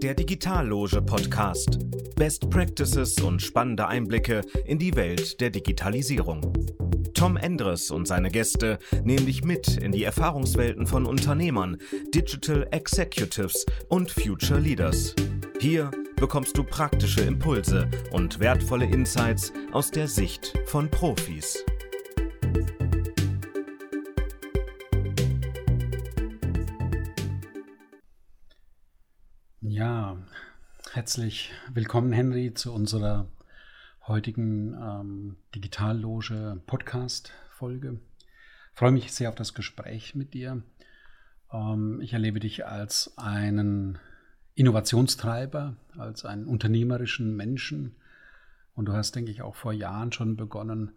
Der Digitalloge Podcast. Best Practices und spannende Einblicke in die Welt der Digitalisierung. Tom Endres und seine Gäste nehmen dich mit in die Erfahrungswelten von Unternehmern, Digital Executives und Future Leaders. Hier bekommst du praktische Impulse und wertvolle Insights aus der Sicht von Profis. Herzlich willkommen, Henry, zu unserer heutigen ähm, Digitalloge Podcast-Folge. Freue mich sehr auf das Gespräch mit dir. Ähm, ich erlebe dich als einen Innovationstreiber, als einen unternehmerischen Menschen. Und du hast, denke ich, auch vor Jahren schon begonnen,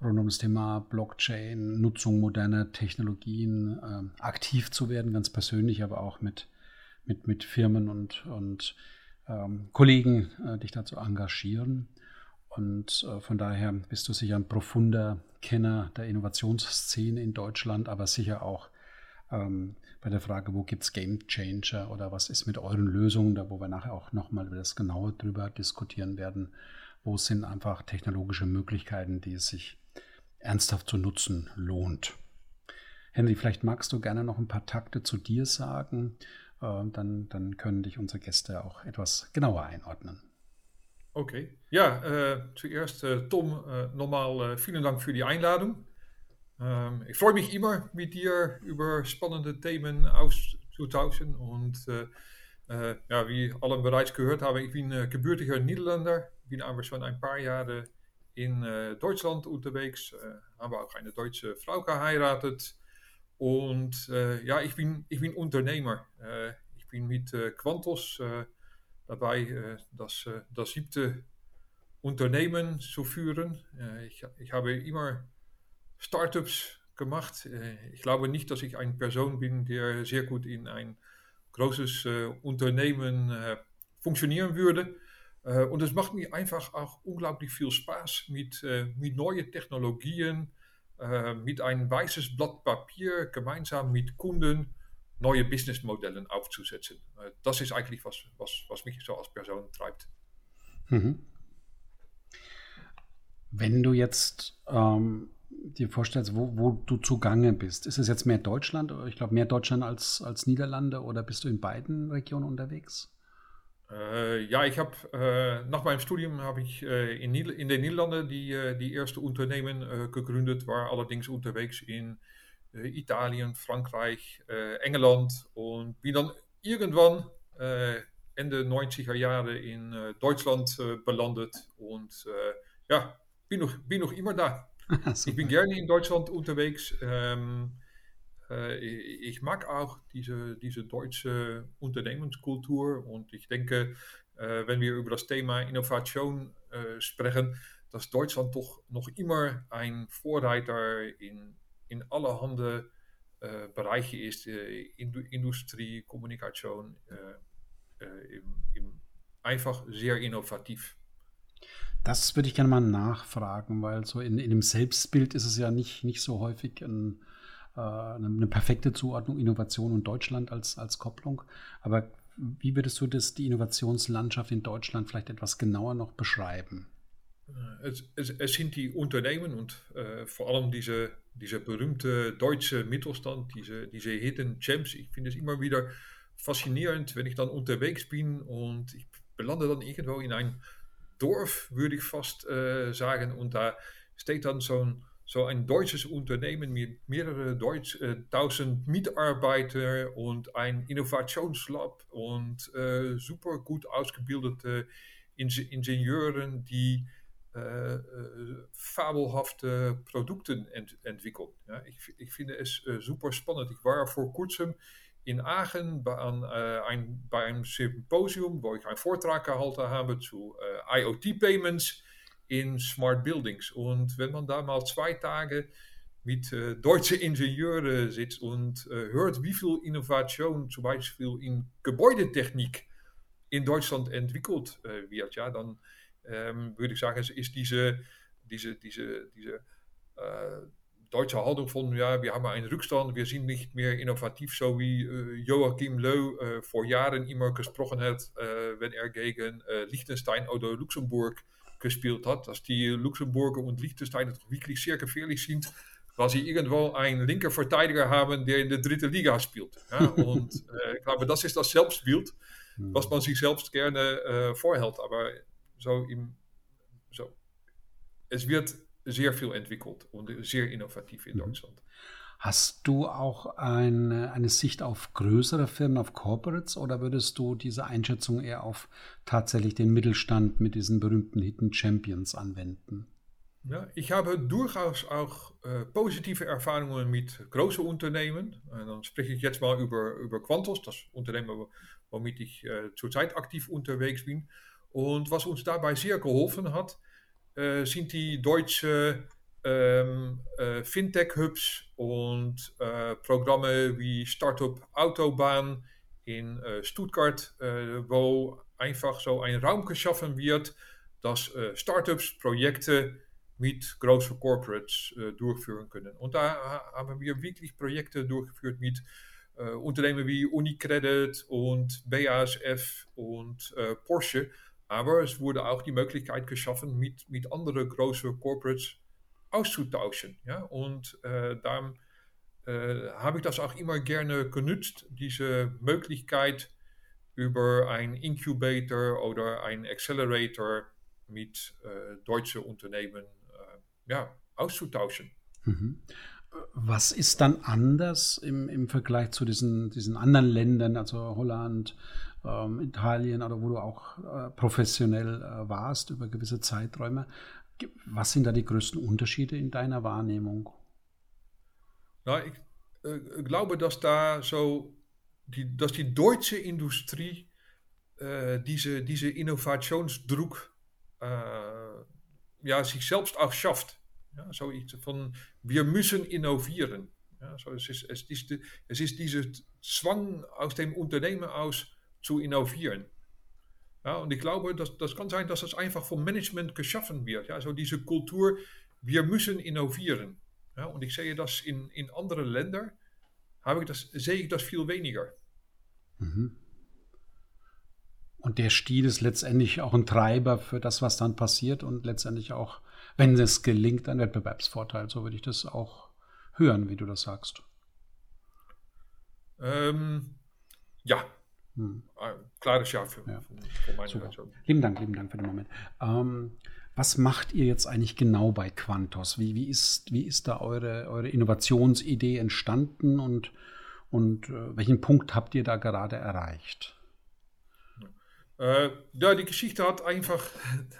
rund um das Thema Blockchain, Nutzung moderner Technologien äh, aktiv zu werden, ganz persönlich, aber auch mit mit, mit Firmen und, und Kollegen äh, dich dazu engagieren. Und äh, von daher bist du sicher ein profunder Kenner der Innovationsszene in Deutschland, aber sicher auch ähm, bei der Frage, wo gibt es Game Changer oder was ist mit euren Lösungen, da wo wir nachher auch nochmal über das genauer drüber diskutieren werden, wo sind einfach technologische Möglichkeiten, die es sich ernsthaft zu nutzen lohnt. Henry, vielleicht magst du gerne noch ein paar Takte zu dir sagen dann, dann können dich unsere Gäste auch etwas genauer einordnen. Okay, ja, äh, zuerst äh, Tom, äh, nochmal äh, vielen Dank für die Einladung. Ähm, ich freue mich immer, mit dir über spannende Themen auszutauschen. Und ja, wie alle bereits gehört haben, ich bin gebürtiger Niederländer, bin aber schon ein paar Jahre in Deutschland unterwegs, habe auch eine deutsche Frau geheiratet. Und äh, ja, ich bin, ich bin Unternehmer. Äh, ich bin mit äh, Quantos äh, dabei, äh, das, äh, das siebte Unternehmen zu führen. ich, ich habe immer Startups gemacht. ich glaube nicht, dass ich eine Person bin, der sehr gut in ein großes Unternehmen funktionieren würde. und es macht mir einfach auch unglaublich viel Spaß mit, mit neuen Technologien mit einem weißes Blatt Papier gemeinsam mit Kunden neue Businessmodelle aufzusetzen. Äh, das ist eigentlich was, was, was mich so als Person treibt. Mhm. Wenn du jetzt ähm, dir vorstellst, wo, wo, du zugange bist, ist es jetzt mehr Deutschland? Ich glaube, mehr Deutschland als, als Niederlande oder bist du in beiden Regionen unterwegs? Äh, ja, ich habe äh, nach meinem Studium habe ich äh, in, in, den Niederlanden die, äh, die erste Unternehmen äh, gegründet, war allerdings unterwegs in äh, Italien, Frankreich, England und bin dann irgendwann Ende 90er Jahre in Deutschland belandet und ja, bin noch, bin noch immer da. ich bin gerne in Deutschland unterwegs. Ähm, äh, ich mag auch diese, diese deutsche Unternehmenskultur und ich denke, äh, wenn wir über das Thema Innovation äh, sprechen, dass Deutschland doch noch immer ein Vorreiter in, in allerhande Bereiche ist, Industrie, Kommunikation, im, im einfach sehr innovativ. Das würde ich gerne mal nachfragen, weil so in, in dem Selbstbild ist es ja nicht, nicht so häufig ein, äh, eine perfekte Zuordnung Innovation und Deutschland als, als Kopplung. Aber wie würdest du das, die Innovationslandschaft in Deutschland vielleicht etwas genauer noch beschreiben? Äh, es, es, es sind die Unternehmen und äh, vor allem diese, diese berühmte deutsche Mittelstand, diese, diese Hidden Gems. Ich finde es immer wieder faszinierend, wenn ich dann unterwegs bin und ich belande dann irgendwo in ein Dorf, würde ich fast äh, sagen, und da steht dann zo'n so ein deutsches Unternehmen mit mehreren Deutsch, äh, tausend Mitarbeiter und ein Innovationslab und äh, super gut ausgebildete Ingenieuren, die äh, fabelhafte Produkte ent finde es äh, super spannend. Ich war vor kurzem in Aachen an, äh, ein, bei einem Symposium, wo ich einen Vortrag gehalten habe zu IoT Payments in Smart Buildings. Und wenn man da mal zwei Tage mit äh, deutschen Ingenieuren sitzt und äh, hört, wie viel Innovation zum in Gebäudetechnik in Deutschland entwickelt äh, wird, ja, dann ähm, würde ich sagen, ist diese, diese, diese, diese deutsche Haltung von, ja, wir haben einen Rückstand, wir sind nicht mehr innovativ, so wie äh, Joachim Löw äh, vor Jahren immer gesprochen hat, äh, wenn er gegen äh, Liechtenstein oder Luxemburg gespielt hat, dass die Luxemburger und Liechtensteiner wirklich sehr gefährlich sind, weil sie irgendwo einen linker Verteidiger haben, der in der dritten Liga spielt. Ja? Und äh, ich glaube, das ist das Selbstbild, was man sich selbst gerne äh, vorhält. Aber so, im, so, es wird sehr viel entwickelt und sehr innovativ in mhm. Deutschland. Hast du auch eine, eine Sicht auf größere Firmen, auf Corporates oder würdest du diese Einschätzung eher auf tatsächlich den Mittelstand mit diesen berühmten Hidden Champions anwenden? Ja, ich habe durchaus auch äh, positive Erfahrungen mit großen Unternehmen. Und dann spreche ich jetzt mal über, über Quantos, das Unternehmen, womit ich äh, zurzeit aktiv unterwegs bin. Und was uns dabei sehr geholfen hat, äh, sind die deutsche ähm, äh, Fintech-Hubs und äh, Programme wie Startup Autobahn in äh, Stuttgart, wo einfach so ein Raum geschaffen wird, dass Startups Projekte mit großen Corporates durchführen können. Und da haben wir wirklich Projekte durchgeführt mit Unternehmen wie Unicredit und BASF und Porsche. Aber es wurde auch die Möglichkeit geschaffen, mit, mit anderen Corporates auszutauschen. Ja? Und äh, dann äh, habe ich das auch immer gerne genutzt, diese Möglichkeit über ein Incubator oder ein Accelerator mit äh, deutschen Unternehmen äh, ja, auszutauschen. Mhm. Was ist dann anders im, im Vergleich zu diesen, diesen anderen Ländern, also Holland, ähm, Italien oder wo du auch äh, professionell äh, warst über gewisse Zeiträume? Was sind da die größten Unterschiede in deiner Wahrnehmung? Na, ich äh, glaube, dass da so die, dass die deutsche Industrie äh, diese, diese Innovationsdruck äh, ja, sich selbst auch schafft. Ja, zoiets von, wir müssen innovieren. Ja, so, es, ist, es, ist es ist diese Zwang aus dem Unternehmen aus zu innovieren. Ja, und ich glaube, das, das kann sein, dass das einfach vom Management geschaffen wird. Ja, so diese Kultur, wir müssen innovieren. Ja, und ich sehe das in, in anderen Ländern, habe ich das, sehe ich das viel weniger. Mhm. Und der Stil ist letztendlich auch ein Treiber für das, was dann passiert und letztendlich auch, wenn es gelingt, ein Wettbewerbsvorteil. So würde ich das auch hören, wie du das sagst. Ähm, ja, hm. Klares Ja für, ja. für meine Super. Lieben Dank, lieben Dank für den Moment. Ähm, was macht ihr jetzt eigentlich genau bei Quantos? Wie, wie, ist, wie ist da eure, eure Innovationsidee entstanden und, und äh, welchen Punkt habt ihr da gerade erreicht? Äh, ja, die Geschichte hat einfach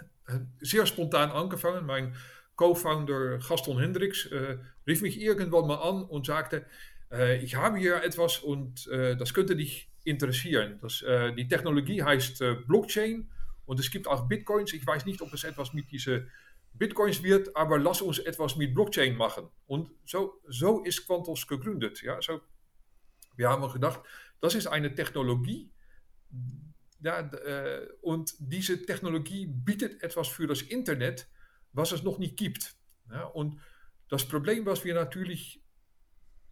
sehr spontan angefangen. Mein Co-Founder Gaston Hendricks äh, rief mich irgendwann mal an und sagte, äh, ich habe hier etwas und äh, das könnte dich interessieren. Das, äh, die Technologie heißt äh, Blockchain und es gibt auch Bitcoins. Ich weiß nicht, ob es etwas mit diesen Bitcoins wird, aber lass uns etwas mit Blockchain machen. Und so, so ist Quantos gegründet. Ja? So, wir haben gedacht, das ist eine Technologie. Ja, äh, und diese Technologie bietet etwas für das Internet, was es noch nicht gibt. Ja? Und das Problem, was wir natürlich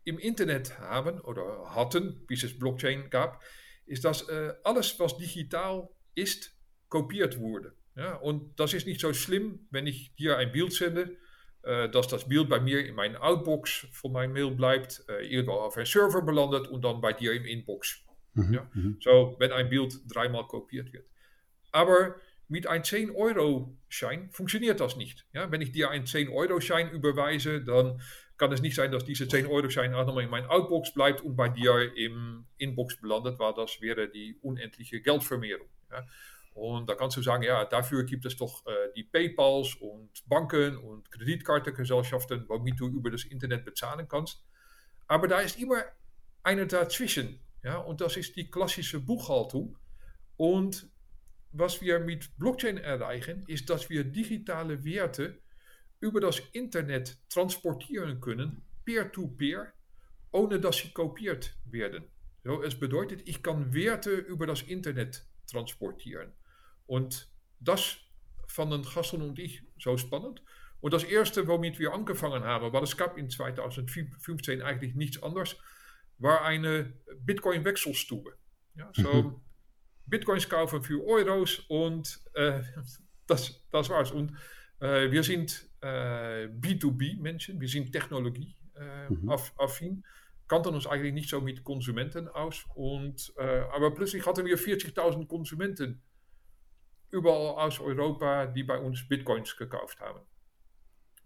im Internet haben oder hatten, bis es Blockchain gab, ist, dass äh, alles, was digital ist, kopiert wurde. Ja, und das ist nicht so schlimm, wenn ich dir ein Bild sende, äh, dass das Bild bei mir in mijn Outbox von meinem Mail bleibt, äh, irgendwo auf einem Server belandet und dann bei dir im Inbox. Mhm, ja? Mhm. So, wenn ein Bild dreimal kopiert wird. Aber mit einem 10-Euro-Schein funktioniert das nicht. Ja? Wenn ich dir einen 10-Euro-Schein überweise, dann kann es nicht sein, dass diese 10 Euro auch nochmal in mijn Outbox bleibt und bei dir im Inbox belandet, weil das wäre die unendliche Geldvermehrung. Ja. Und da kannst du sagen, ja, dafür gibt es doch äh, die PayPals und Banken und Kreditkartengesellschaften, womit du über das Internet bezahlen kannst. Aber da ist immer einer dazwischen. Ja, und das ist die klassische Buchhaltung. Und was wir mit Blockchain erreichen, ist, dass wir digitale Werte über das Internet transportieren können, peer-to-peer, ohne dass sie kopiert werden. So, es bedeutet, ich kann Werte über das Internet transportieren. Und das fanden Gaston und ich so spannend. Und das erste, womit wir angefangen haben, weil es gab in 2015 eigentlich nichts anderes, war eine Bitcoin-Wechselstube. Ja, so mhm. Bitcoins kaufen für Euros und äh, das, das war's. Und äh, wir sind äh, B2B-Menschen, wir sind technologie-affin, mhm. kannten uns eigentlich nicht so mit Konsumenten aus. Und, äh, aber plötzlich hatten wir 40.000 Konsumenten überall aus Europa, die bei uns Bitcoins gekauft haben.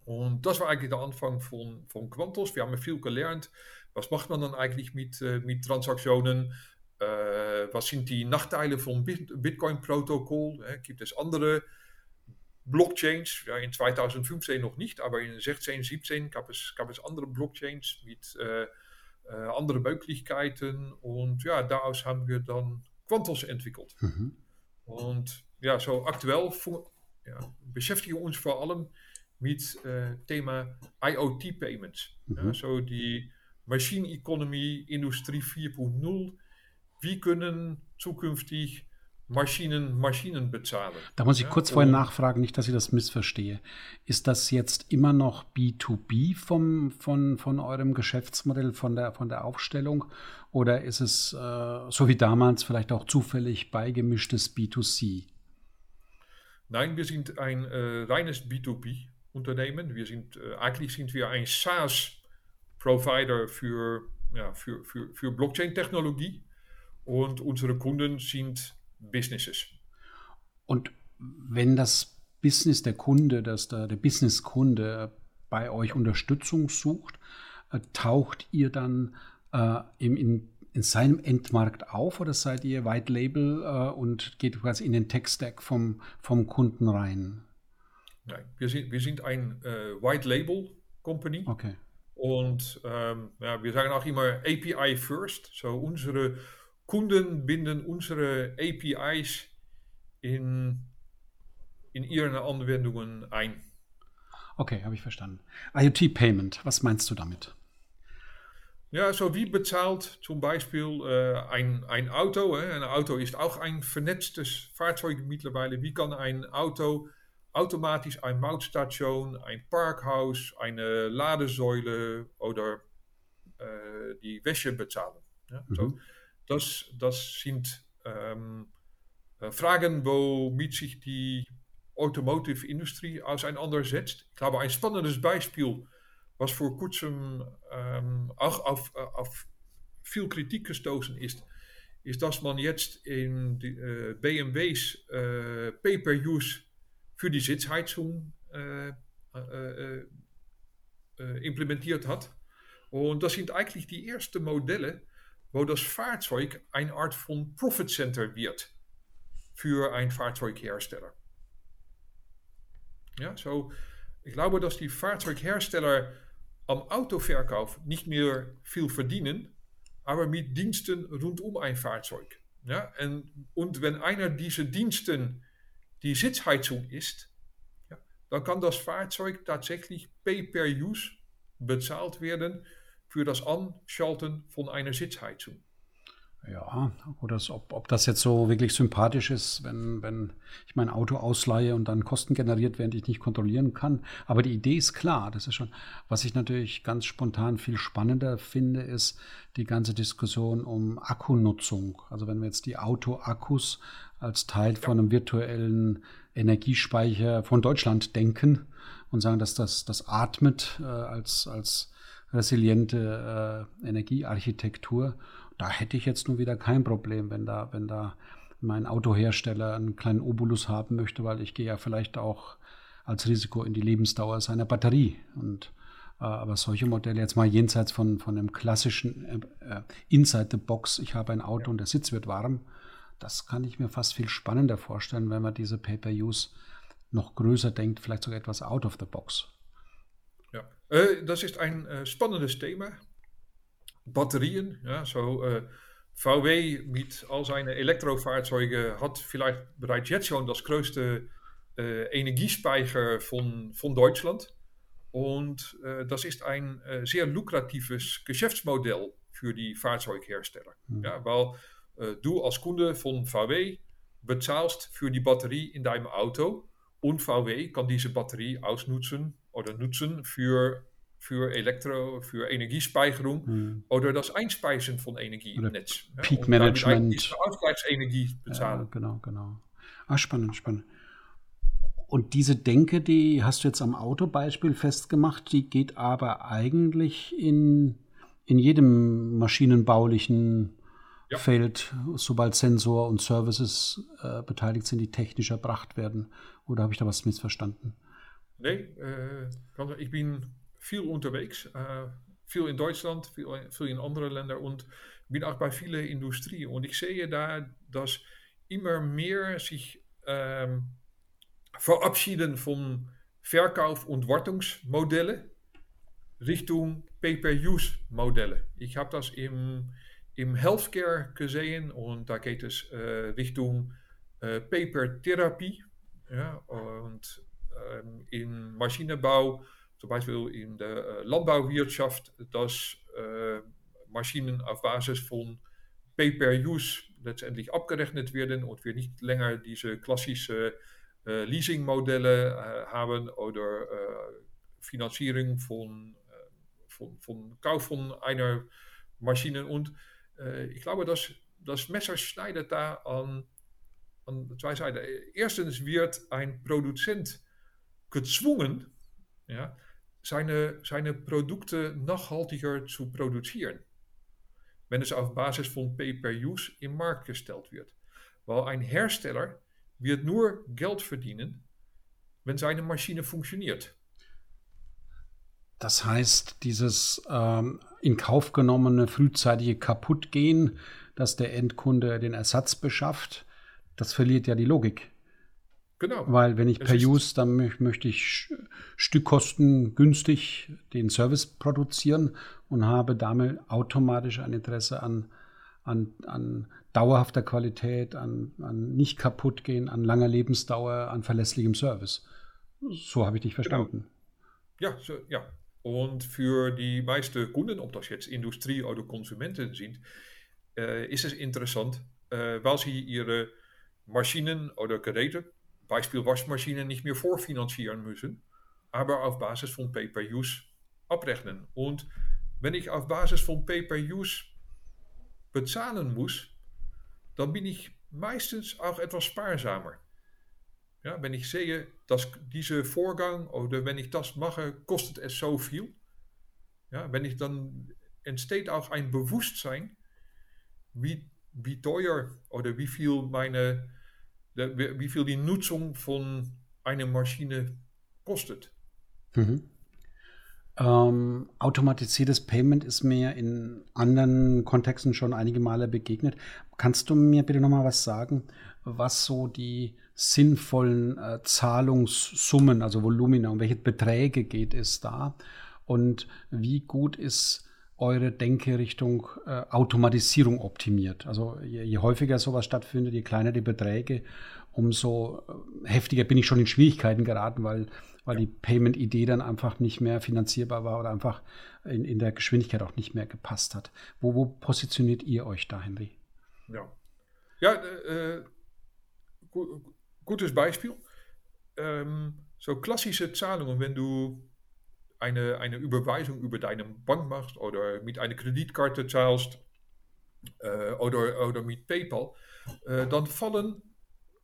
Und das war eigentlich der Anfang von, von Quantos. Wir haben viel gelernt. Was macht man dann eigentlich mit, äh, mit Transaktionen? Äh, was sind die Nachteile von Bitcoin-Protokoll? Äh, gibt es andere Blockchains? Ja, in 2015 noch nicht, aber in 16, 17 gab es, gab es andere Blockchains mit äh, äh, anderen Möglichkeiten. Und ja, daraus haben wir dann Quantos entwickelt. Mhm. Und ja, so aktuell ja, beschäftigen wir uns vor allem mit äh, Thema IoT Payments. Mhm. Ja, so die Machine Economy, Industrie 4.0. Wie können zukünftig Maschinen Maschinen bezahlen? Da muss ich ja, kurz vorher nachfragen, nicht, dass ich das missverstehe. Ist das jetzt immer noch B2B vom, von, von eurem Geschäftsmodell, von der, von der Aufstellung? Oder ist es äh, so wie damals vielleicht auch zufällig beigemischtes B2C? Nein, wir sind ein äh, reines B2B Unternehmen. Wir sind, äh, eigentlich sind wir ein SaaS-Provider für, ja, für, für, für Blockchain-Technologie und unsere Kunden sind Businesses. Und wenn das Business der Kunde, dass da der Business-Kunde bei euch Unterstützung sucht, äh, taucht ihr dann äh, im, in, in seinem Endmarkt auf oder seid ihr White Label äh, und geht quasi in den Tech-Stack vom, vom Kunden rein? Nein, wir sind, wir sind ein äh, White Label Company. Okay. Und ähm, ja, wir sagen auch immer API First. So unsere Kunden binden unsere APIs in, in ihre Anwendungen ein. Okay, habe ich verstanden. IoT Payment, was meinst du damit? Ja, so wie bezahlt zum Beispiel äh, ein, ein Auto? Hè? Ein Auto ist auch ein vernetztes Fahrzeug mittlerweile. Wie kann ein Auto automatisch ein Mautstation, ein Parkhaus, eine Ladesäule oder äh, die Wäsche bezahlen. Ja? Mhm. So, das, das sind ähm, äh, Fragen, womit die Automotive-Industrie auseinandersetzt. Ich glaube, ein spannendes Beispiel, was vor kurzem ähm, auch auf, auf viel Kritik gestoßen ist, ist, dass man jetzt in die, äh, BMW's äh, Pay-per-Use für die Sitzheizung äh, äh, äh, implementiert hat. Und das sind eigentlich die ersten Modelle, wo das Fahrzeug eine Art von Profit Center wird für ein Fahrzeughersteller. Ja, so, ich glaube, dass die Fahrzeughersteller am Autoverkauf nicht mehr viel verdienen, aber mit Diensten rund um ein Fahrzeug. Ja, und, und wenn einer dieser Diensten die Sitzheizung ist, ja, dann kann das Fahrzeug tatsächlich Pay-per-Use bezahlt werden für das Anschalten von einer Sitzheizung. Ja, oder ob, ob das jetzt so wirklich sympathisch ist, wenn, wenn ich mein Auto ausleihe und dann Kosten generiert werden, die ich nicht kontrollieren kann. Aber die Idee ist klar, das ist schon. Was ich natürlich ganz spontan viel spannender finde, ist die ganze Diskussion um Akkunutzung. Also wenn wir jetzt die Autoakkus als Teil von einem virtuellen Energiespeicher von Deutschland denken und sagen, dass das, das atmet äh, als, als resiliente äh, Energiearchitektur. Da hätte ich jetzt nun wieder kein Problem, wenn da, wenn da mein Autohersteller einen kleinen Obolus haben möchte, weil ich gehe ja vielleicht auch als Risiko in die Lebensdauer seiner Batterie. Und äh, aber solche Modelle jetzt mal jenseits von, von einem klassischen äh, Inside the Box, ich habe ein Auto und der Sitz wird warm, das kann ich mir fast viel spannender vorstellen, wenn man diese Pay-per-Use noch größer denkt, vielleicht sogar etwas out of the box. Ja, äh, das ist ein äh, spannendes Thema. Batterien, ja, so äh, VW mit all seinen Elektrofahrzeugen hat vielleicht bereits jetzt schon das größte äh, Energiespeicher von, von Deutschland. Und das ist ein äh, sehr lukratives Geschäftsmodell für die Fahrzeughersteller. Hm. Ja, weil du als Kunde von VW bezahlst für die Batterie in deinem Auto und VW kann diese Batterie ausnutzen oder nutzen für, für Elektro, für Energiespeicherung mhm. oder das Einspeisen von Energie oder im Netz. Peak Management. Ausgleichsenergie bezahlen. Ja, genau, genau. Ah, spannend, spannend. Und diese Denke, die hast du jetzt am Autobeispiel festgemacht, die geht aber eigentlich in, in jedem maschinenbaulichen ja. Feld, sobald Sensor und Services äh, beteiligt sind, die technisch erbracht werden. Oder habe ich da was missverstanden? Nee, äh, ich bin viel unterwegs, äh, viel in Deutschland, viel, viel in anderen Ländern und bin auch bei vielen Industrien. Und ich sehe da, dass immer mehr sich ähm, verabschieden von Verkauf- und Wartungsmodellen Richtung Pay-per-Use-Modelle. Ich habe das im, im Healthcare gesehen und da geht es äh, Richtung äh, Paper-Therapie. Ja, im Maschinenbau, zum Beispiel in der äh, Landbauwirtschaft, dass äh, Maschinen auf Basis von Pay-per-Use letztendlich abgerechnet werden und wir nicht länger diese klassische äh, Leasingmodelle äh, haben oder äh, Finanzierung von, von, von Kauf von einer Maschine. Und ich glaube, dass das Messer schneidet da an, an zwei Seiten. Wird ein gezwungen, ja, seine, seine Produkte nachhaltiger zu produzieren wenn es auf Basis von Pay-per-Use im Markt gestellt wird. Weil ein Hersteller wird nur Geld verdienen, wenn seine Maschine funktioniert. Das heißt, dieses ähm, in Kauf genommene frühzeitige Kaputtgehen, dass der Endkunde den Ersatz beschafft, das verliert ja die Logik. Genau. Weil wenn ich per Use, dann möchte ich Stückkosten günstig den Service produzieren und habe damit automatisch ein Interesse an, an, an dauerhafter Qualität, an, an nicht kaputt gehen, an langer Lebensdauer, an verlässlichem Service. So habe ich dich verstanden. Genau. Ja, so, ja. Und für die meisten Kunden, ob das jetzt Industrie oder Konsumenten sind, äh, ist es interessant, äh, weil sie ihre Maschinen oder Geräte Beispiel Waschmaschinen nicht mehr vorfinanzieren müssen, aber auf Basis von Pay-per-Use abrechnen. Und wenn ich auf Basis von Pay-per-Use bezahlen muss, dann bin ich meistens auch etwas sparsamer. Ja, wenn ich sehe, dass dieser Vorgang oder wenn ich das mache, kostet es so viel. Ja, wenn ich dann entsteht auch ein Bewusstsein, wie, wie teuer oder wie viel meine wie viel die Nutzung von einer Maschine kostet. Mhm. Ähm, automatisiertes Payment ist mir in anderen Kontexten schon einige Male begegnet. Kannst du mir bitte nochmal was sagen, was so die sinnvollen äh, Zahlungssummen, also Volumina, um welche Beträge geht es da? Und wie gut ist eure Denke Richtung äh, Automatisierung optimiert. Also je, je, häufiger sowas stattfindet, je kleiner die Beträge, umso äh, heftiger bin ich schon in Schwierigkeiten geraten, weil, weil die Payment-Idee dann einfach nicht mehr finanzierbar war oder einfach in, in der Geschwindigkeit auch nicht mehr gepasst hat. Wo, wo positioniert ihr euch da, Henry? Ja, ja äh, gu gutes Beispiel. Ähm, so klassische Zahlungen, wenn du eine, eine Überweisung über deine Bank machst oder mit einer Kreditkarte zahlst äh, oder, oder mit PayPal, äh, dann fallen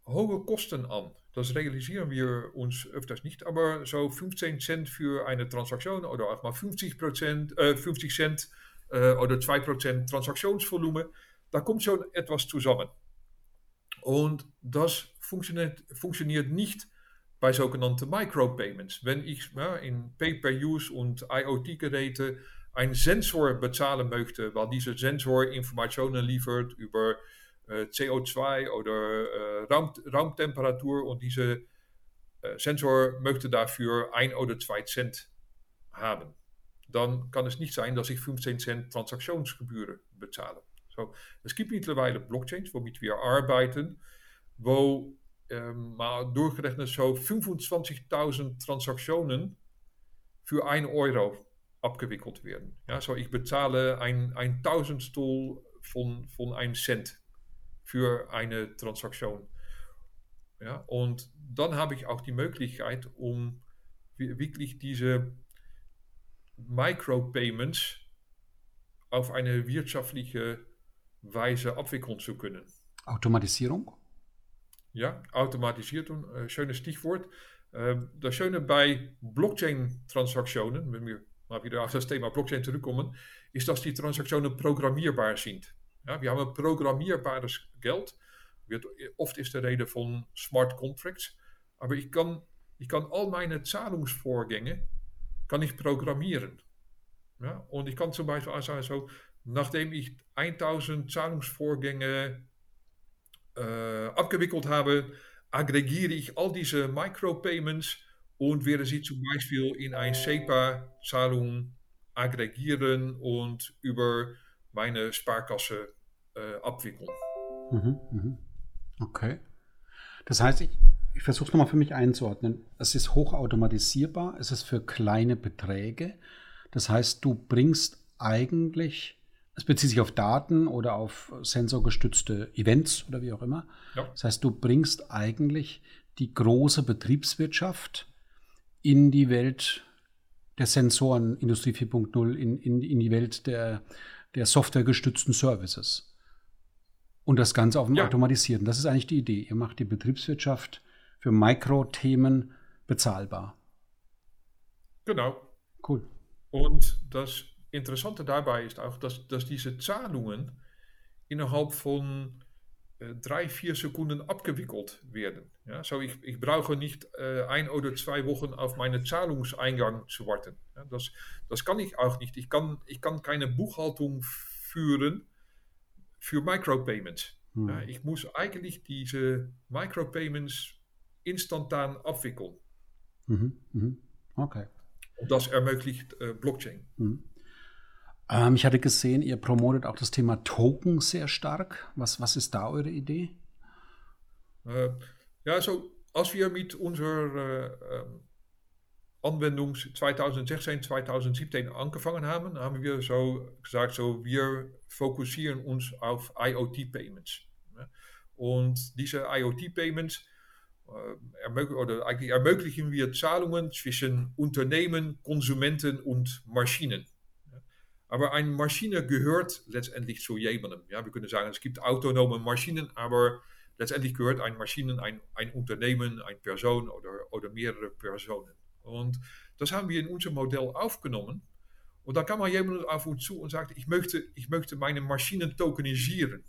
hohe Kosten an. Das realisieren wir uns öfters nicht, aber so 15 Cent für eine Transaktion oder auch mal 50, Prozent, äh, 50 Cent äh, oder 2 Prozent Transaktionsvolumen, da kommt schon etwas zusammen. Und das funktioniert, funktioniert nicht bei sogenannten Micropayments. Wenn ich in Pay-per-Use und IoT-Geräte einen Sensor bezahlen möchte, weil dieser Sensor Informationen liefert äh, CO2 oder äh, Raum, Raumtemperatur und dieser äh, Sensor möchte dafür ein oder zwei Cent haben. Dann kann es nicht sein, dass ich 15 Cent Transaktionsgebühren bezahle. So, es gibt mittlerweile Blockchains, womit wir arbeiten, wo mal durchgerechnet so 25.000 Transaktionen für 1 Euro abgewickelt werden. Ja, so ich bezahle ein, ein Tausendstel von 1 Cent für eine Transaktion. Ja, und dann habe ich auch die Möglichkeit, um wirklich diese Micropayments auf eine wirtschaftliche Weise abwickeln zu können. Automatisierung? Ja, automatisiert, äh, schönes Stichwort. Äh, das Schöne bei Blockchain-Transaktionen, wenn wir mal wieder auf das Thema Blockchain zurückkommen, ist, dass die Transaktionen programmierbar sind. Ja, wir haben programmierbares Geld. Oft ist de Rede von Smart Contracts. Aber ich kann, ich kann all meine Zahlungsvorgänge kann ich programmieren. Ja, und ich kann zum Beispiel sagen, so, nachdem ich 1000 Zahlungsvorgänge abgewickelt habe, aggregiere ich all diese Micropayments und werde sie zum Beispiel in ein SEPA-Zahlung aggregieren und über meine Sparkasse äh, abwickeln. Mhm, mhm. Okay. Das heißt, ich, ich versuche es nochmal für mich einzuordnen. Es ist hochautomatisierbar, es ist für kleine Beträge. Das heißt, du bringst eigentlich, es bezieht sich auf Daten oder auf sensorgestützte Events oder wie auch immer. Ja. Das heißt, du bringst eigentlich die große Betriebswirtschaft in die Welt der Sensoren, Industrie 4.0, in, in, in die Welt der, der softwaregestützten Services. Und das Ganze auf dem ja. Automatisieren. Das ist eigentlich die Idee. Ihr macht die Betriebswirtschaft für Mikrothemen bezahlbar. Genau. Cool. Und das Interessante dabei ist auch, dass, dass diese Zahlungen innerhalb von äh, drei, vier Sekunden abgewickelt werden. Ja, so ich, ich brauche nicht äh, ein oder zwei Wochen auf meinen Zahlungseingang zu warten. Ja, das, das kann ich auch nicht. Ich kann, ich kann keine Buchhaltung führen für Micropayments. Hm. Ja, ich muss eigentlich diese Micropayments instantan abwickeln. Mhm, mhm. Okay. Und das ermöglicht äh, Blockchain. Mhm. Ähm, ich hatte gesehen, ihr promotet auch das Thema Token sehr stark. Was, was ist da eure Idee? Äh, ja, so als wir mit unserer äh, Anwendung 2016, 2017 angefangen haben, haben wir so gesagt, so wir fokussieren uns auf IoT-Payments. Und diese IoT-Payments äh, ermöglichen wir Zahlungen zwischen Unternehmen, Konsumenten und Maschinen. Aber eine Maschine gehört letztendlich zu jemandem. Ja, wir können sagen, es gibt autonome Maschinen, aber letztendlich gehört ein Maschinen ein, ein Unternehmen, eine Person oder, oder mehrere Personen. Und das haben wir in unser Modell aufgenommen. Und dann kam jemand auf uns zu und sagte, ich möchte, ich möchte meine Maschinen tokenisieren.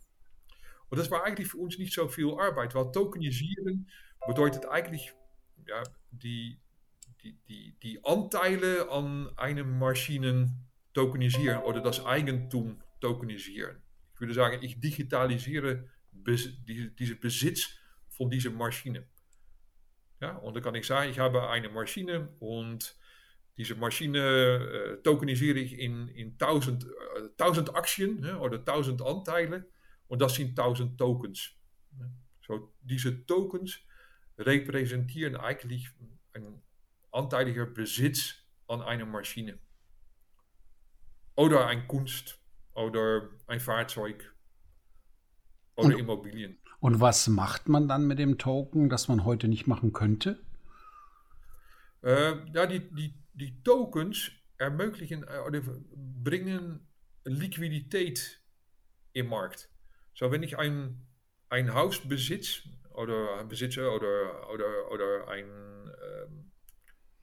Und das war eigentlich für uns nicht so viel Arbeit, weil tokenisieren bedeutet eigentlich ja, die, die, die, die Anteile an einem Maschinen tokenisieren oder das Eigentum tokenisieren. Ich würde sagen, ich digitalisiere bes, die, diese Besitz von dieser Maschine. Ja, und dann kann ich sagen, ich habe eine Maschine und diese Maschine äh, tokenisiere ich in, in 1000, äh, 1000 Aktien ja, oder 1000 Anteilen und das sind 1000 Tokens. So, diese Tokens repräsentieren eigentlich ein anteiliger Besitz an einer Maschine. Oder ein Kunst oder ein Fahrzeug oder und, Immobilien. Und was macht man dann mit dem Token, das man heute nicht machen könnte? Äh, ja, die, die, die Tokens ermöglichen oder bringen Liquidität im Markt. So, wenn ich ein, ein Haus besitze oder besitze oder, oder, oder ein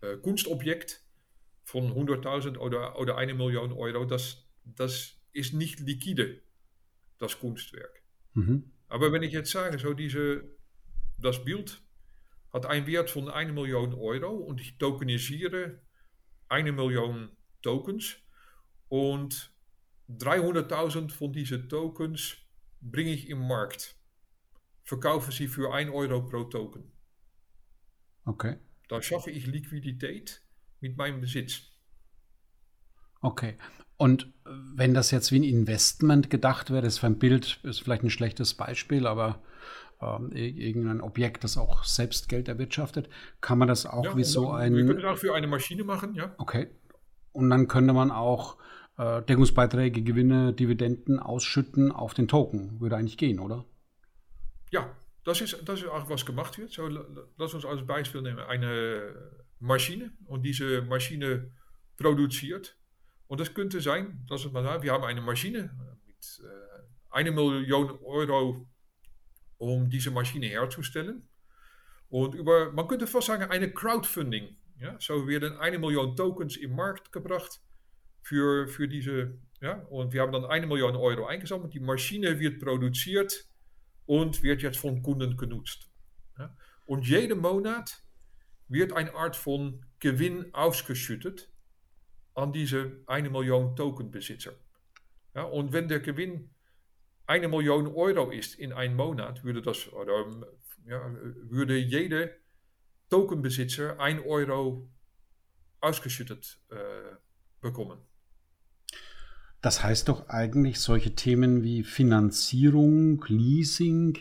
äh, Kunstobjekt, von 100.000 oder, oder eine Million Euro, das, das ist nicht liquide, das Kunstwerk. Mhm. Aber wenn ich jetzt sage, so diese, das Bild hat einen Wert von 1 Million Euro und ich tokenisiere eine Million Tokens und 300.000 von diesen Tokens bringe ich im Markt. Verkaufe sie für 1 Euro pro Token. Okay. Dann schaffe ich Liquidität mit meinem Besitz. Okay. Und wenn das jetzt wie ein Investment gedacht wäre, das für ein Bild ist vielleicht ein schlechtes Beispiel, aber ähm, irgendein Objekt, das auch selbst Geld erwirtschaftet, kann man das auch ja, wie so ein. Wir können das auch für eine Maschine machen, ja. Okay. Und dann könnte man auch äh, Deckungsbeiträge, Gewinne, Dividenden ausschütten auf den Token. Würde eigentlich gehen, oder? Ja, das ist, das ist auch was gemacht wird. So, lass uns als Beispiel nehmen. Eine Maschine und diese Maschine produziert. Und das könnte sein, dass wir haben eine Maschine mit äh, eine Million Euro, um diese Maschine herzustellen. Und über, man könnte fast sagen, eine Crowdfunding. Ja? So werden eine Million Tokens im Markt gebracht für, für diese, ja, und wir haben dann eine Million Euro eingesammelt. Die Maschine wird produziert und wird jetzt von Kunden genutzt. Ja? Und jede Monat wird eine Art von Gewinn ausgeschüttet an diese eine Million Tokenbesitzer. Ja, und wenn der Gewinn eine Million Euro ist in einem Monat, würde das, oder, ja, würde jeder Tokenbesitzer 1 Euro ausgeschüttet äh, bekommen. Das heißt doch eigentlich solche Themen wie Finanzierung, Leasing,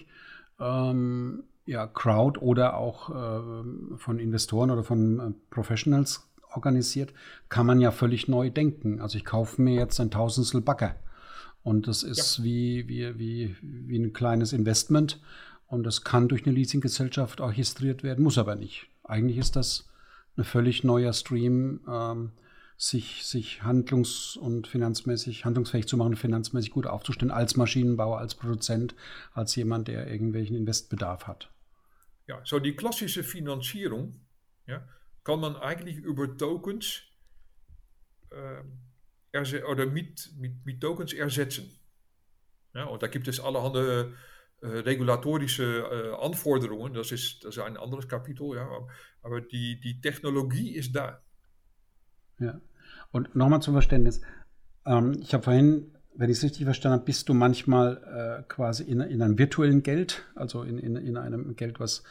ähm, ja, Crowd oder auch äh, von Investoren oder von äh, Professionals organisiert, kann man ja völlig neu denken. Also ich kaufe mir jetzt ein Tausendstel Bagger und das ist ja. wie, wie, wie, wie ein kleines Investment und das kann durch eine Leasinggesellschaft orchestriert werden, muss aber nicht. Eigentlich ist das ein völlig neuer Stream, ähm, sich, sich handlungs- und finanzmäßig, handlungsfähig zu machen, finanzmäßig gut aufzustellen, als Maschinenbauer, als Produzent, als jemand, der irgendwelchen Investbedarf hat. Ja, so die klassische Finanzierung ja, kann man eigentlich über Tokens äh, oder mit, mit, mit Tokens ersetzen. Ja, und da gibt es allerhand äh, regulatorische äh, Anforderungen, das ist, das ist ein anderes Kapitel, ja, aber die, die Technologie ist da. Ja, und nochmal zum Verständnis. Ähm, ich habe vorhin, wenn ich es richtig verstanden habe, bist du manchmal äh, quasi in, in einem virtuellen Geld, also in, in, in einem Geld, was,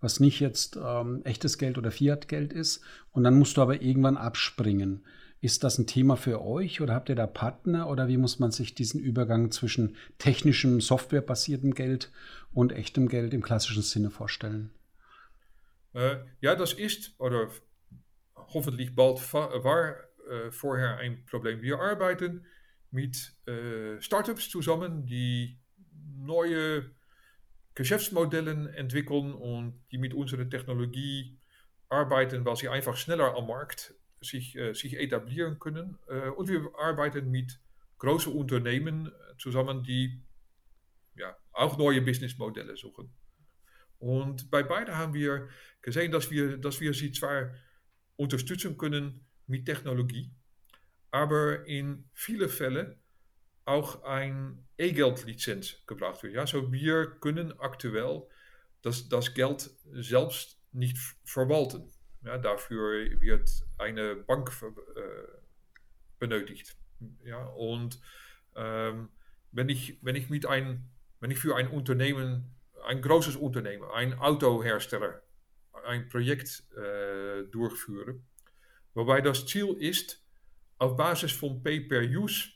was nicht jetzt ähm, echtes Geld oder Fiat-Geld ist, und dann musst du aber irgendwann abspringen. Ist das ein Thema für euch oder habt ihr da Partner oder wie muss man sich diesen Übergang zwischen technischem, softwarebasiertem Geld und echtem Geld im klassischen Sinne vorstellen? Äh, ja, das ist oder hoffentlich bald war äh, vorher ein Problem. Wir arbeiten mit äh, Startups zusammen, die neue Geschäftsmodellen entwickeln und die mit unserer Technologie arbeiten, weil sie einfach schneller am Markt äh, sich etablieren können. Äh, und wir arbeiten mit großen Unternehmen zusammen, die ja, auch neue Businessmodelle suchen. Und bei beiden haben wir gesehen, dass wir, dass wir sie zwar unterstützen können mit Technologie, aber in vielen Fällen auch ein E-Geld-Lizenz gebracht wird. Ja, so wir können aktuell das, das Geld selbst nicht verwalten. Ja, dafür wird eine Bank äh, benötigt. Ja, und ähm, wenn, ich, wenn, ich mit ein, wenn ich für ein Unternehmen, ein großes Unternehmen, ein Autohersteller, ein Projekt äh, wobei das Ziel ist, auf Basis von Pay-per-Use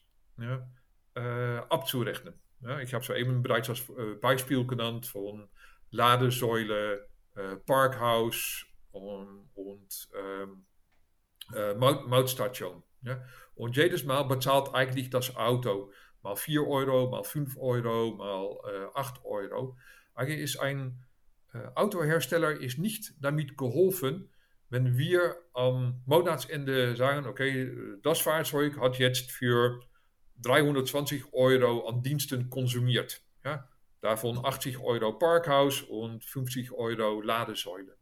äh, abzurechnen. Ja, habe so eben bereits als äh, Beispiel genannt von Ladesäule, äh, Parkhaus und, und ähm, äh, Mautstation. Ja. Und jedes Mal bezahlt eigentlich das Auto mal 4 Euro, mal 5 Euro, äh, 8 Euro. Eigentlich ist ein äh, Autohersteller nicht damit geholfen, wenn wir am Monatsende sagen, okay, das Fahrzeug hat jetzt für 320 Euro an Diensten konsumiert. Ja? Davon 80 Euro Parkhaus und 50 Euro Ladesäule.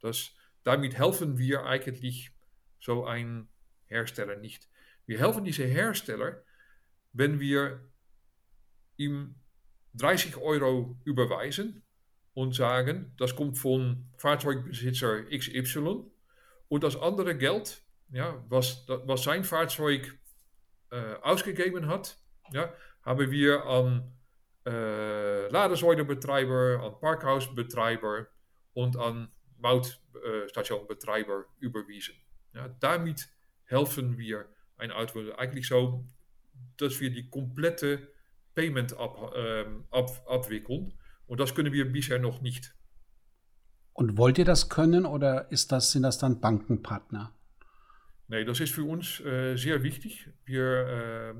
Das, damit helfen wir eigentlich so ein Hersteller nicht. Wir helfen diese Hersteller, wenn wir ihm 30 Euro überweisen und sagen, das kommt von Fahrzeugbesitzer XY und das andere Geld, ja, was, was sein Fahrzeug äh, ausgegeben hat, ja, haben wir an äh, Ladesäulenbetreiber, an Parkhausbetreiber und an Mautstationbetreiber überwiesen. Ja, damit helfen wir ein Auto eigentlich so, dass die komplette Payment ab, und das können wir bisher noch nicht. Und wollt ihr das können oder ist das, sind das dann Bankenpartner? Nee, das ist für uns äh, sehr wichtig. Wir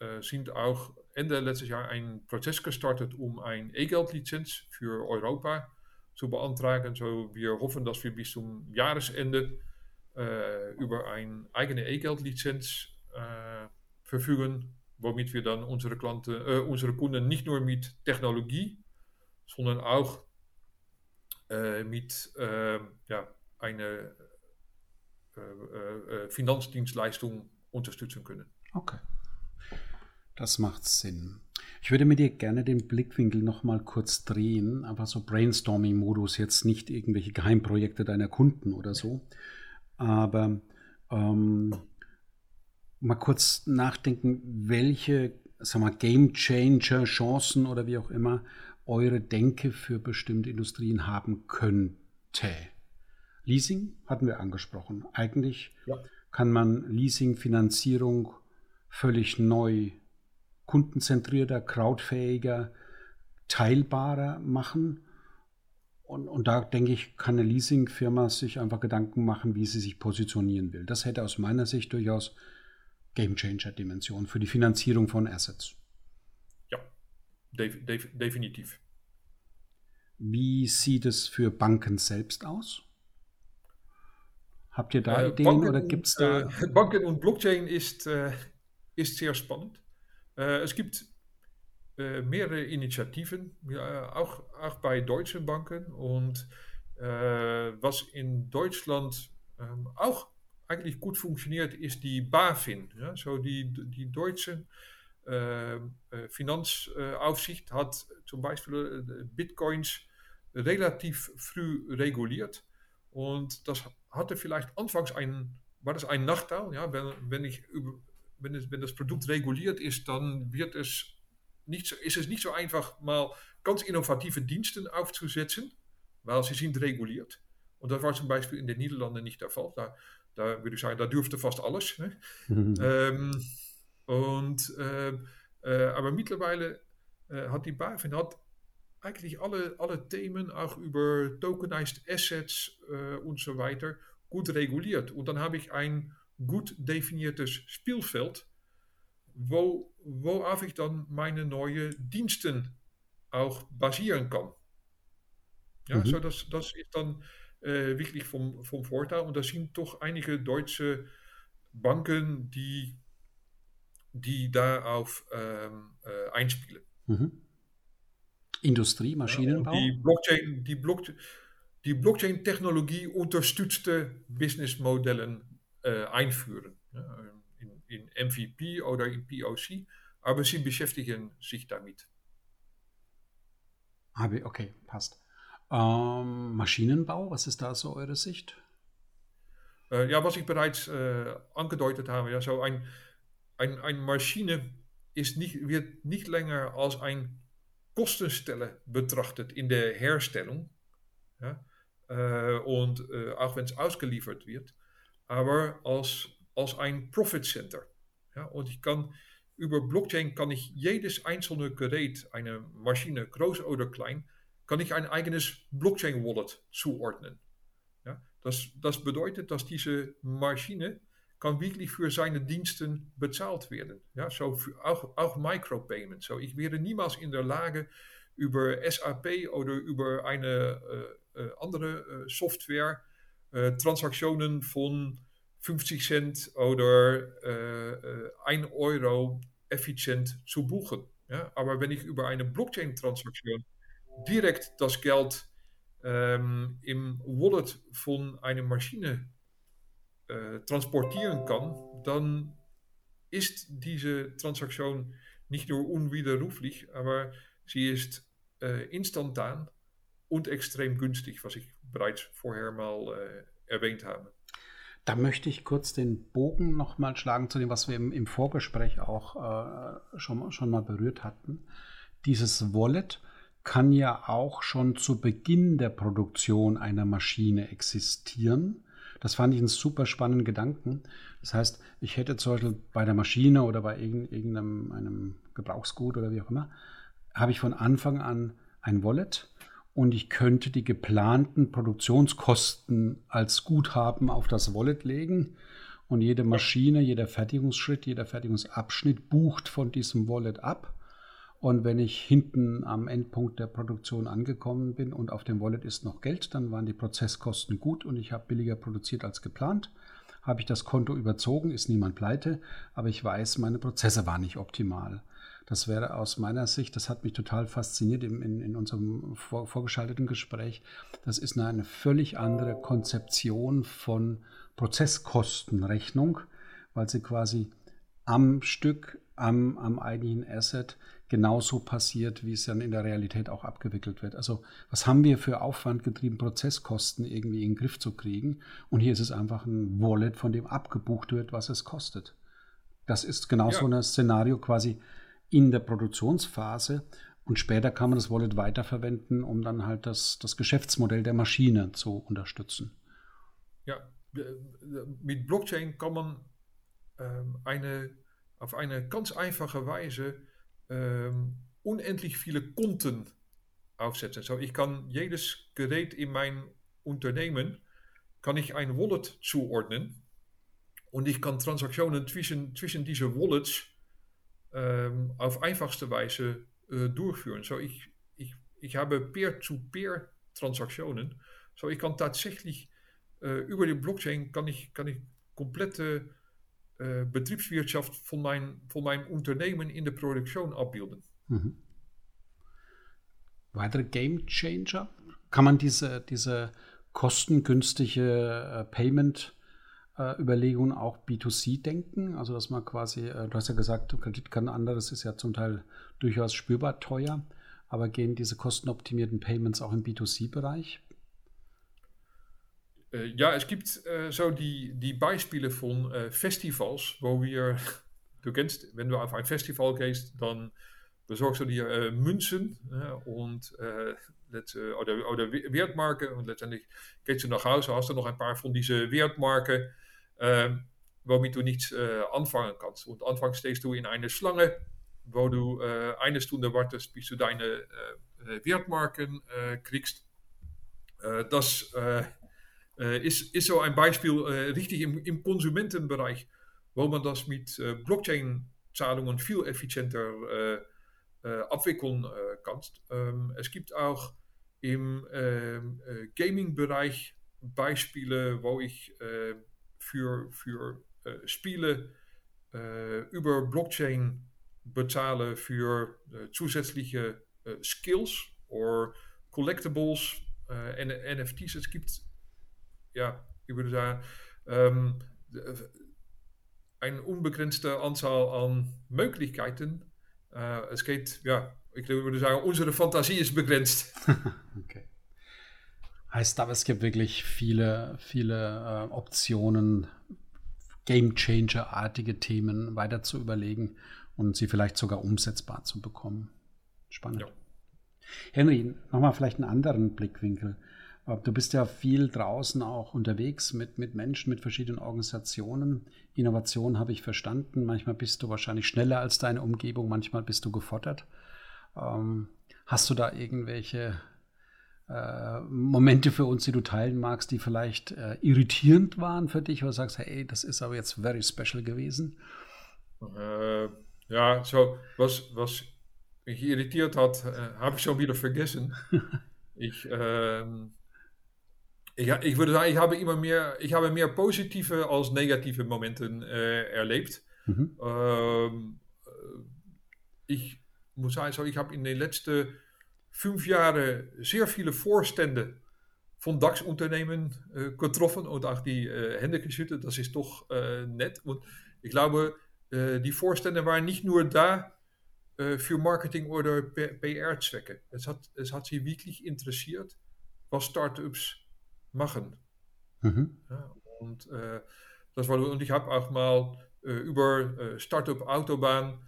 äh, äh, sind auch Ende letztes Jahr ein Prozess gestartet, um ein E-Geld-Lizenz für Europa zu beantragen. So, wir hoffen, dass wir bis zum Jahresende äh, über eine eigene E-Geld-Lizenz äh, verfügen, womit wir dann unsere, Klanten, äh, unsere Kunden nicht nur mit Technologie, sondern auch äh, mit äh, ja, einer äh, Finanzdienstleistung unterstützen können. Okay. Das macht Sinn. Ich würde mit dir gerne den Blickwinkel noch mal kurz drehen, aber so Brainstorming-Modus, jetzt nicht irgendwelche Geheimprojekte deiner Kunden oder so, aber ähm, mal kurz nachdenken, welche sag mal, Game Changer, Chancen oder wie auch immer eure Denke für bestimmte Industrien haben könnte. Leasing hatten wir angesprochen. Eigentlich ja. kann man Leasing-Finanzierung völlig neu kundenzentrierter, crowdfähiger, teilbarer machen. Und, und da denke ich, kann eine Leasingfirma sich einfach Gedanken machen, wie sie sich positionieren will. Das hätte aus meiner Sicht durchaus Gamechanger-Dimension für die Finanzierung von Assets. Def def definitiv. Wie sieht es für Banken selbst aus? Habt ihr da äh, Ideen Banken, oder gibt es da. Äh, Banken und Blockchain ist, äh, ist sehr spannend. Äh, es gibt äh, mehrere Initiativen, ja, auch, auch bei deutschen Banken. Und äh, was in Deutschland ähm, auch eigentlich gut funktioniert, ist die BaFin. Ja? So die, die deutsche Finanzaufsicht hat zum Beispiel Bitcoins relativ früh reguliert. Und das hatte vielleicht anfangs ein, war das ein Nachteil, ja, wenn, wenn ich wenn, es, wenn das Produkt reguliert ist, dann wird es nicht so, ist es nicht so einfach, mal ganz innovative Diensten aufzusetzen, weil sie sind reguliert. Und das war zum Beispiel in den Niederlanden nicht der Fall. Da, da würde ich sagen, da dürfte fast alles. Ne? Mhm. Ähm, und, äh, äh, aber mittlerweile äh, hat die BaFin hat eigentlich alle, alle Themen, auch über Tokenized Assets äh, und so weiter, gut reguliert. Und dann habe ich ein gut definiertes Spielfeld, wo, worauf ich dann meine neuen Diensten auch basieren kann. Ja, mhm. so das, das ist dann äh, wirklich vom, vom Vorteil. Und da sind doch einige deutsche Banken, die, die darauf ähm, äh, einspielen. Mhm. Industrie, Maschinenbau? Die Blockchain, die Blockchain, die Blockchain-Technologie unterstützte Businessmodellen äh, einführen. Ja, in, in, MVP oder in POC, aber sie beschäftigen sich damit. Okay, passt. Ähm, Maschinenbau, was ist da so eure Sicht? Äh, ja, was ich bereits äh, angedeutet habe, ja, so ein, ein, eine Maschine ist nicht, wird nicht länger als ein Kostenstelle betrachtet in der Herstellung. Ja, äh, und äh, auch wenn es ausgeliefert wird, aber als, als ein Profit Center. Ja, und ich über Blockchain kann ich jedes einzelne Gerät, eine Maschine, groß oder klein, kann ich ein eigenes Blockchain-Wallet zuordnen. Ja, das, das bedeutet, dass diese Maschine kann wirklich für seine Diensten bezahlt werden. Ja, so auch, auch Micropayments. So, ich wäre niemals in der Lage, über SAP oder über eine äh, äh, andere äh, Software äh, von 50 Cent oder 1 Euro effizient zu buchen. Ja? Aber wenn ich über eine Blockchain-Transaktion direkt das Geld ähm, im Wallet von einer Maschine äh, transportieren kann, dann ist diese Transaktion nicht nur unwiderruflich, aber sie ist äh, instantan und extrem günstig, was ich bereits vorher mal äh, erwähnt habe. Da möchte ich kurz den Bogen nochmal schlagen zu dem, was wir im, im Vorgespräch auch äh, schon, schon mal berührt hatten. Dieses Wallet kann ja auch schon zu Beginn der Produktion einer Maschine existieren. Das fand ich einen super spannenden Gedanken. Das heißt, ich hätte zum Beispiel bei der Maschine oder bei irgendeinem einem Gebrauchsgut oder wie auch immer, habe ich von Anfang an ein Wallet und ich könnte die geplanten Produktionskosten als Guthaben auf das Wallet legen und jede Maschine, jeder Fertigungsschritt, jeder Fertigungsabschnitt bucht von diesem Wallet ab Und wenn ich hinten am Endpunkt der Produktion angekommen bin und auf dem Wallet ist noch Geld, dann waren die Prozesskosten gut und ich habe billiger produziert als geplant. Habe ich das Konto überzogen, ist niemand pleite, aber ich weiß, meine Prozesse waren nicht optimal. Das wäre aus meiner Sicht, das hat mich total fasziniert in, in, in unserem vor, vorgeschalteten Gespräch. Das ist eine, völlig andere Konzeption von Prozesskostenrechnung, weil sie quasi am Stück, am, am eigentlichen Asset genauso passiert, wie es dann in der Realität auch abgewickelt wird. Also was haben wir für aufwandgetrieben Prozesskosten irgendwie in den Griff zu kriegen? Und hier ist es einfach ein Wallet, von dem abgebucht wird, was es kostet. Das ist genau ja. so ein Szenario quasi in der Produktionsphase. Und später kann man das Wallet weiterverwenden, um dann halt das, das Geschäftsmodell der Maschine zu unterstützen. Ja, mit Blockchain kann man ähm, eine, auf eine ganz einfache Weise ähm, unendlich viele Konten aufsetzen. So, ich kann jedes Gerät in mein Unternehmen, kann ich ein Wallet zuordnen und ich kann Transaktionen zwischen, zwischen diese Wallets ähm, auf einfachste Weise äh, durchführen. So, ich, ich, ich habe Peer-to-Peer Transaktionen. So, ich kann tatsächlich äh, über die Blockchain kann ich, kann ich komplette äh, Betriebswirtschaft von, mein, von meinem Unternehmen in der Produktion abbilden. Mhm. Weitere Game Changer? Kann man diese, diese kostengünstige äh, Payment äh, Überlegungen auch B2C denken? Also dass man quasi, du hast ja gesagt, Kreditkarten anderes ist ja zum Teil durchaus spürbar teuer, aber gehen diese kostenoptimierten Payments auch im B2C-Bereich? Äh, ja, es gibt so die, die Beispiele von äh, Festivals, wo wir, du kennst, wenn du auf ein Festival gehst, dann besorgst du dir Münzen und oder, oder Wertmarken und letztendlich gehst du nach Hause, hast du noch ein paar von diese Wertmarken, ähm, womit du nichts anfangen kannst. Und anfangs stehst du in eine Schlange, wo du eine Stunde wartest, bis du deine Wertmarken kriegst. das ist, ist so ein Beispiel äh, richtig im, im Konsumentenbereich, wo man das mit äh, Blockchain-Zahlungen viel effizienter abwickeln kann. Ähm, es gibt auch im ähm, Gaming-Bereich Beispiele, wo ich für, für Spiele über Blockchain bezahle für zusätzliche Skills oder Collectibles, NFTs. Es gibt ja, ich würde sagen, ähm, eine unbegrenzte Anzahl an Möglichkeiten. Äh, es geht, ja, ich würde sagen, unsere Fantasie ist begrenzt. okay. Heißt aber, es gibt wirklich viele, viele äh, Optionen, Game Changer-artige Themen weiter zu überlegen und sie vielleicht sogar umsetzbar zu bekommen. Spannend. Ja. Henry, nochmal vielleicht einen anderen Blickwinkel. Du bist ja viel draußen auch unterwegs mit, mit Menschen, mit verschiedenen Organisationen. Innovation habe ich verstanden. Manchmal bist du wahrscheinlich schneller als deine Umgebung, manchmal bist du gefordert. Ähm, hast du da irgendwelche äh, Momente für uns, die du teilen magst, die vielleicht äh, irritierend waren für dich, oder sagst, hey, das ist aber jetzt very special gewesen? Äh, ja, so, was, was mich irritiert hat, habe ich schon wieder vergessen. ich, ähm, ich, ich würde sagen, ich habe immer mehr, ich habe mehr positive als negative Momenten äh, erlebt. Mhm. Ähm, ich muss sagen, ich habe in den letzten fünf Jahren sehr viele Vorstände von DAX-Unternehmen äh, getroffen und auch die äh, Hände geschüttelt. Das ist doch äh, nett. Und ich glaube, äh, die Vorstände waren nicht nur da äh, für Marketing oder PR-Zwecke. Es hat, es hat sie wirklich interessiert, was Startups machen. Mhm. Ja, und äh, das war, und ich habe auch mal äh, über äh, Startup Autobahn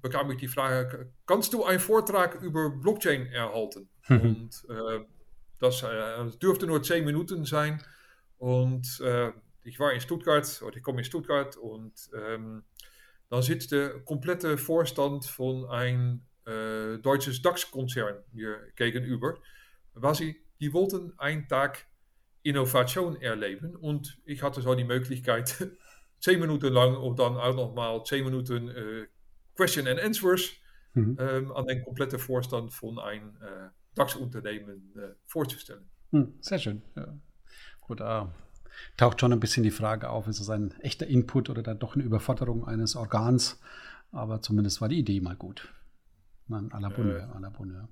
bekam ich die Frage, kannst du einen Vortrag über Blockchain erhalten? Mhm. Und das, das, dürfte nur zehn Minuten sein. Und ich war in Stuttgart, oder ich komme in Stuttgart und ähm, dann sitzt der komplette Vorstand von ein deutsches DAX-Konzern mir gegenüber. Was ich die wollten einen Tag Innovation erleben und ich hatte so die Möglichkeit, zehn Minuten lang und dann auch nochmal zehn Minuten äh, Question and Answers mhm. ähm, an den kompletten Vorstand von einem äh, DAX-Unternehmen äh, vorzustellen. Mhm, sehr schön. Ja. Gut, äh, taucht schon ein bisschen die Frage auf, ist es ein echter Input oder dann doch eine Überforderung eines Organs? Aber zumindest war die Idee mal gut. Nein, à la Bonheur, äh, à la Bonheur.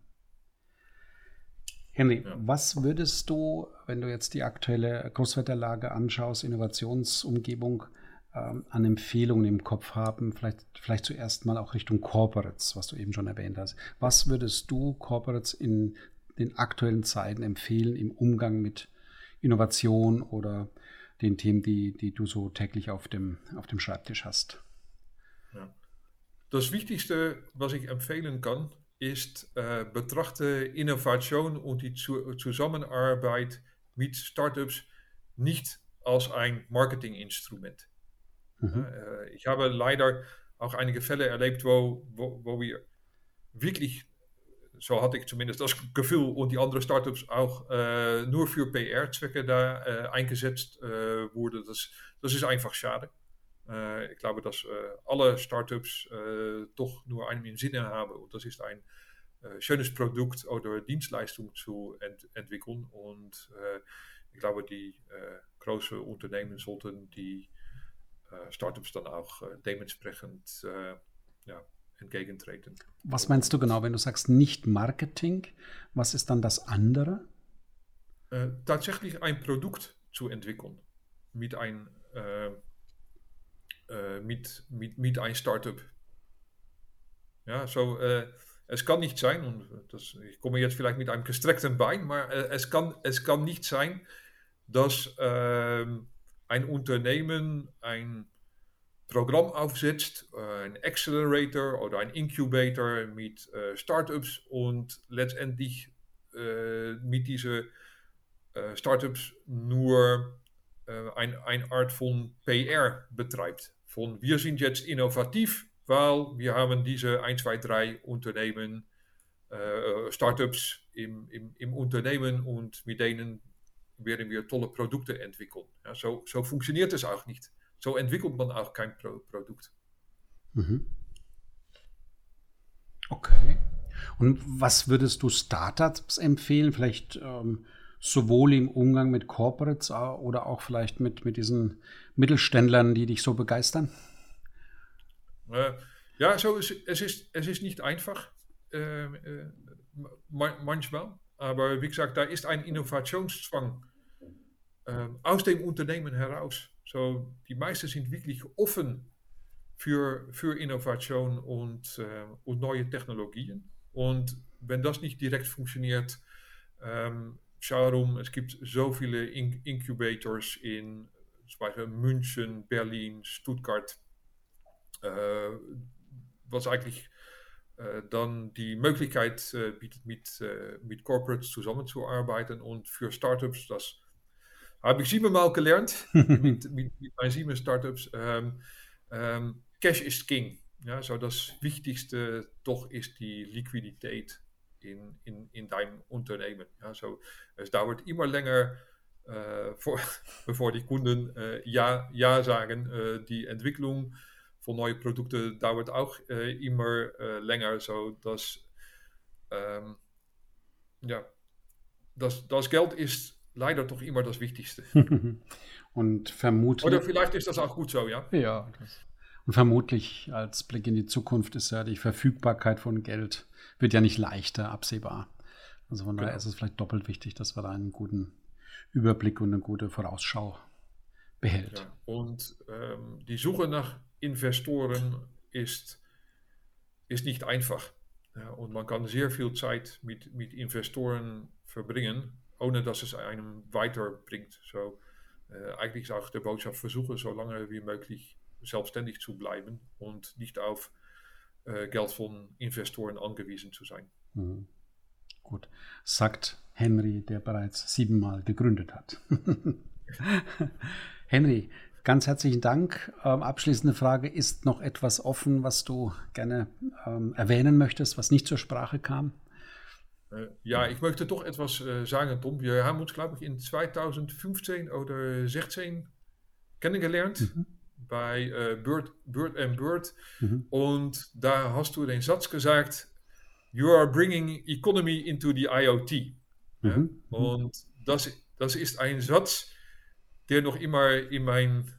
Henry, ja. was würdest du, wenn du jetzt die aktuelle Großwetterlage anschaust, Innovationsumgebung, ähm, an Empfehlungen im Kopf haben, vielleicht, vielleicht zuerst mal auch Richtung Corporates, was du eben schon erwähnt hast. Was würdest du Corporates in den aktuellen Zeiten empfehlen im Umgang mit Innovation oder den Themen, die, die du so täglich auf dem, auf dem Schreibtisch hast? Ja. Das Wichtigste, was ich empfehlen kann, ist, äh, betrachte Innovation und die Zu Zusammenarbeit mit Startups nicht als ein Marketinginstrument. Mhm. Äh, ich habe leider auch einige Fälle erlebt, wo, wo, wo wir wirklich, so hatte ich zumindest das Gefühl, und die anderen Startups auch äh, nur für PR-Zwecke da eingesetzt wurden. Das, das ist einfach schade. Äh, ich glaube, dass äh, alle Startups doch nur einen im Sinne haben und das ist ein schönes Produkt oder Dienstleistung zu ent entwickeln. Und ich glaube, die große Unternehmen sollten die Startups dann auch dementsprechend ja, entgegentreten. Was meinst du genau, wenn du sagst nicht Marketing? Was ist dann das andere? Äh, tatsächlich ein Produkt zu entwickeln mit ein, äh, äh, mit, mit, mit ein Startup. Ja, so, es kann nicht sein, und das, ich komme jetzt vielleicht mit einem gestreckten Bein, aber es, kann, es kann nicht sein, dass ein Unternehmen ein Programm aufsetzt, ein Accelerator oder ein Incubator mit äh, Startups und letztendlich äh, mit diesen äh, Startups nur äh, ein, eine Art von PR betreibt. Von wir sind jetzt innovativ, weil wir haben diese 1, 2, 3 Unternehmen, äh, Startups im, im, im Unternehmen und mit denen werden wir tolle Produkte entwickeln. Ja, so, so funktioniert es auch nicht. So entwickelt man auch kein Pro Produkt. Mhm. Okay. Und was würdest du Startups empfehlen? Vielleicht ähm, sowohl im Umgang mit Corporates äh, oder auch vielleicht mit, mit diesen Mittelständlern, die dich so begeistern? Äh, ja, so ist, es, ist, es ist nicht einfach äh, äh manchmal. Aber wie gesagt, da ist ein Innovationszwang äh, aus dem Unternehmen heraus. So, die meisten sind wirklich offen für, für Innovation und, äh, und neue Technologien. Und wenn das nicht direkt funktioniert, ähm, schau herum, es gibt so viele In Incubators in zum Beispiel München, Berlin, Stuttgart, äh, was eigentlich äh, dann die Möglichkeit äh, bietet, mit, äh, mit Corporates zusammenzuarbeiten und für Startups, das habe ich siebenmal gelernt mit, mit, mit meinen sieben Startups, ähm, ähm, Cash is King. Ja, so das Wichtigste doch ist die Liquidität in, in, in deinem Unternehmen. Ja, so, es dauert immer länger, äh, vor, bevor die Kunden äh, ja, ja sagen. Äh, die Entwicklung von neuen Produkten dauert auch äh, immer äh, länger, so dass ähm, ja, das, das Geld ist leider doch immer das Wichtigste. Und vermutlich. Oder vielleicht ist das auch gut so, ja? Ja. Und vermutlich als Blick in die Zukunft ist ja die Verfügbarkeit von Geld wird ja nicht leichter absehbar. Also von genau. daher ist es vielleicht doppelt wichtig, dass man da einen guten Überblick und eine gute Vorausschau behält. Ja, und ähm, die Suche nach Investoren ist, ist nicht einfach. Ja, und man kann sehr viel Zeit mit, mit Investoren verbringen, ohne dass es einem weiterbringt. So, äh, eigentlich ist auch der Botschaft versuchen, so lange wie möglich selbstständig zu bleiben und nicht auf äh, Geld von Investoren angewiesen zu sein. Mhm. Gut, sagt Henry, der bereits siebenmal gegründet hat. Henry, Ganz herzlichen Dank. Ähm, abschließende Frage, ist noch etwas offen, was du gerne ähm, erwähnen möchtest, was nicht zur Sprache kam? Äh, ja, ich möchte doch etwas äh, sagen, Tom. Wir haben uns, glaube ich, in 2015 oder 2016 kennengelernt. Mhm. Bei äh, Bird, Bird and Bird mhm. und da hast du den Satz gesagt, you are bringing economy into the IoT. Mhm. Ja? Und das, das ist ein Satz, der noch immer in mein,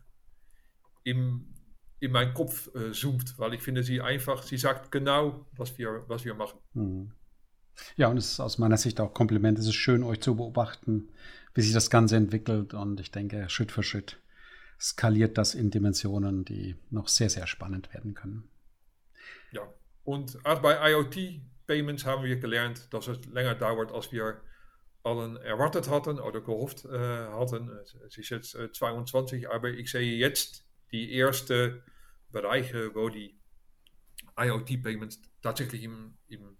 im, in meinen Kopf äh, zoomt, weil ich finde sie einfach, sie sagt genau, was wir, was wir machen. Mhm. Ja, und es ist aus meiner Sicht auch Kompliment. Es ist schön, euch zu beobachten, wie sich das Ganze entwickelt. Und ich denke, Schritt für Schritt skaliert das in Dimensionen, die noch sehr, sehr spannend werden können. Ja, und auch bei IoT-Payments haben wir gelernt, dass es länger dauert, als wir allen erwartet hatten oder gehofft äh, hatten. Es ist jetzt äh, 22, aber ich sehe jetzt die ersten Bereiche, wo die IoT-Payments tatsächlich im, im,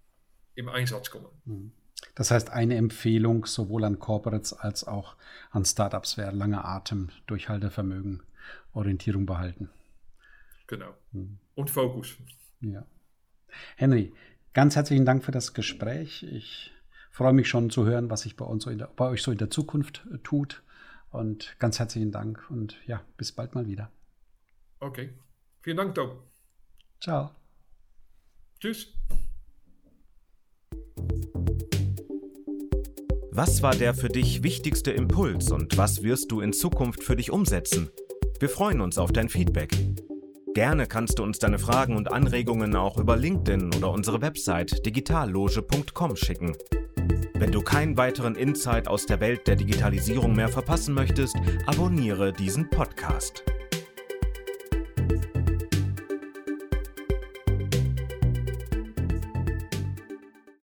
im Einsatz kommen. Mhm. Das heißt, eine Empfehlung sowohl an Corporates als auch an Startups wäre langer Atem, Durchhaltevermögen, Orientierung behalten. Genau. Mhm. Und Fokus. Ja. Henry, ganz herzlichen Dank für das Gespräch. Ich freue mich schon zu hören, was sich bei, uns so der, bei euch so in der Zukunft äh, tut. Und ganz herzlichen Dank und ja, bis bald mal wieder. Okay. Vielen Dank, Tom. Ciao. Tschüss. Was war der für dich wichtigste Impuls und was wirst du in Zukunft für dich umsetzen? Wir freuen uns auf dein Feedback. Gerne kannst du uns deine Fragen und Anregungen auch über LinkedIn oder unsere Website digitalloge.com schicken. Wenn du keinen weiteren Insight aus der Welt der Digitalisierung mehr verpassen möchtest, abonniere diesen Podcast.